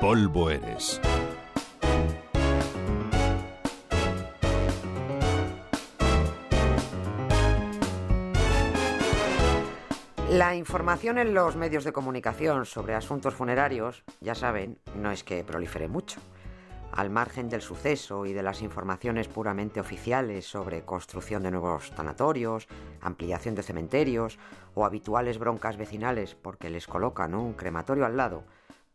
polvo eres. La información en los medios de comunicación sobre asuntos funerarios, ya saben, no es que prolifere mucho. Al margen del suceso y de las informaciones puramente oficiales sobre construcción de nuevos tanatorios, ampliación de cementerios o habituales broncas vecinales porque les colocan un crematorio al lado,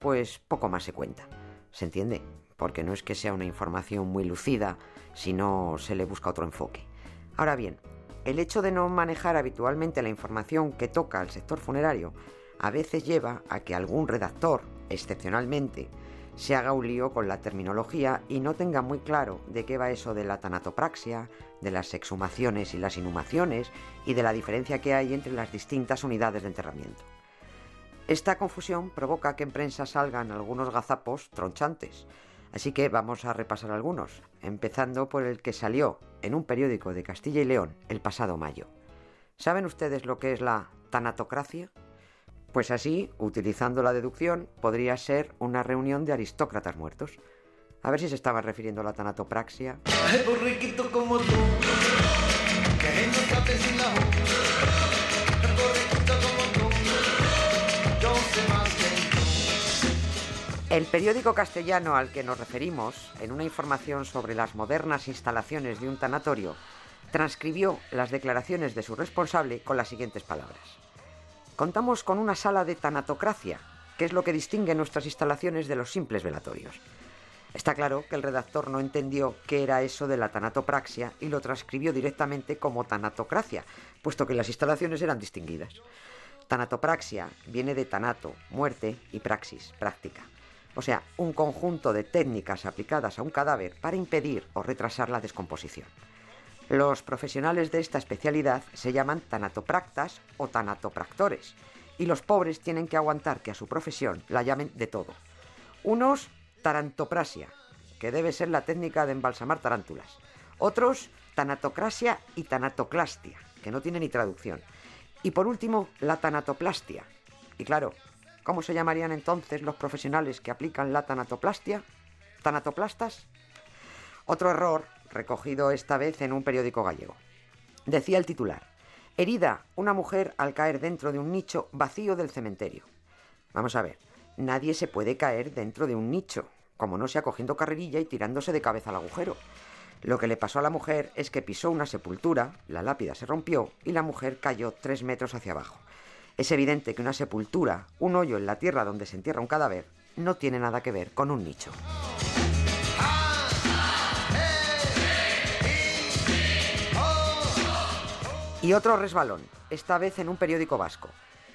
pues poco más se cuenta. ¿Se entiende? Porque no es que sea una información muy lucida, sino se le busca otro enfoque. Ahora bien, el hecho de no manejar habitualmente la información que toca al sector funerario a veces lleva a que algún redactor, excepcionalmente, se haga un lío con la terminología y no tenga muy claro de qué va eso de la tanatopraxia, de las exhumaciones y las inhumaciones y de la diferencia que hay entre las distintas unidades de enterramiento. Esta confusión provoca que en prensa salgan algunos gazapos tronchantes, Así que vamos a repasar algunos, empezando por el que salió en un periódico de Castilla y León el pasado mayo. ¿Saben ustedes lo que es la tanatocracia? Pues así, utilizando la deducción, podría ser una reunión de aristócratas muertos. A ver si se estaba refiriendo a la tanatopraxia. El periódico castellano al que nos referimos, en una información sobre las modernas instalaciones de un tanatorio, transcribió las declaraciones de su responsable con las siguientes palabras. Contamos con una sala de tanatocracia, que es lo que distingue nuestras instalaciones de los simples velatorios. Está claro que el redactor no entendió qué era eso de la tanatopraxia y lo transcribió directamente como tanatocracia, puesto que las instalaciones eran distinguidas. Tanatopraxia viene de tanato, muerte, y praxis, práctica o sea, un conjunto de técnicas aplicadas a un cadáver para impedir o retrasar la descomposición. Los profesionales de esta especialidad se llaman tanatopractas o tanatopractores, y los pobres tienen que aguantar que a su profesión la llamen de todo. Unos, tarantoprasia, que debe ser la técnica de embalsamar tarántulas. Otros, tanatocrasia y tanatoclastia, que no tiene ni traducción. Y por último, la tanatoplastia. Y claro, ¿Cómo se llamarían entonces los profesionales que aplican la tanatoplastia? ¿Tanatoplastas? Otro error, recogido esta vez en un periódico gallego. Decía el titular, herida una mujer al caer dentro de un nicho vacío del cementerio. Vamos a ver, nadie se puede caer dentro de un nicho, como no sea cogiendo carrerilla y tirándose de cabeza al agujero. Lo que le pasó a la mujer es que pisó una sepultura, la lápida se rompió y la mujer cayó tres metros hacia abajo. Es evidente que una sepultura, un hoyo en la tierra donde se entierra un cadáver, no tiene nada que ver con un nicho. Y otro resbalón, esta vez en un periódico vasco.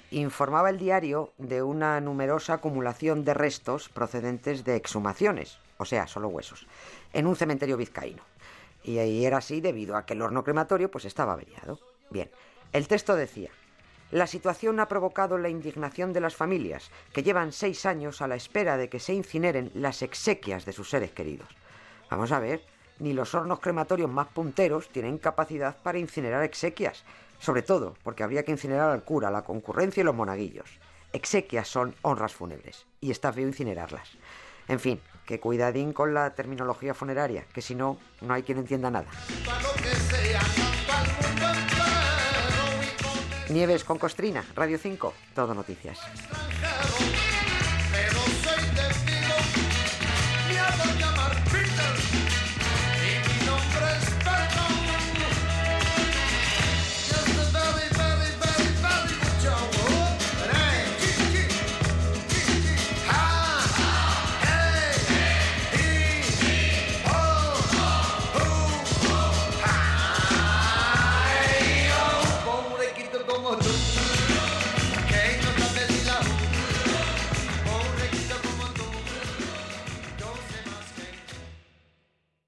Informaba el diario de una numerosa acumulación de restos procedentes de exhumaciones, o sea, solo huesos, en un cementerio vizcaíno. Y era así debido a que el horno crematorio pues estaba averiado. Bien, el texto decía, la situación ha provocado la indignación de las familias, que llevan seis años a la espera de que se incineren las exequias de sus seres queridos. Vamos a ver, ni los hornos crematorios más punteros tienen capacidad para incinerar exequias, sobre todo porque habría que incinerar al cura, la concurrencia y los monaguillos. Exequias son honras fúnebres, y está feo incinerarlas. En fin, que cuidadín con la terminología funeraria, que si no, no hay quien entienda nada. Nieves con Costrina, Radio 5, todo noticias.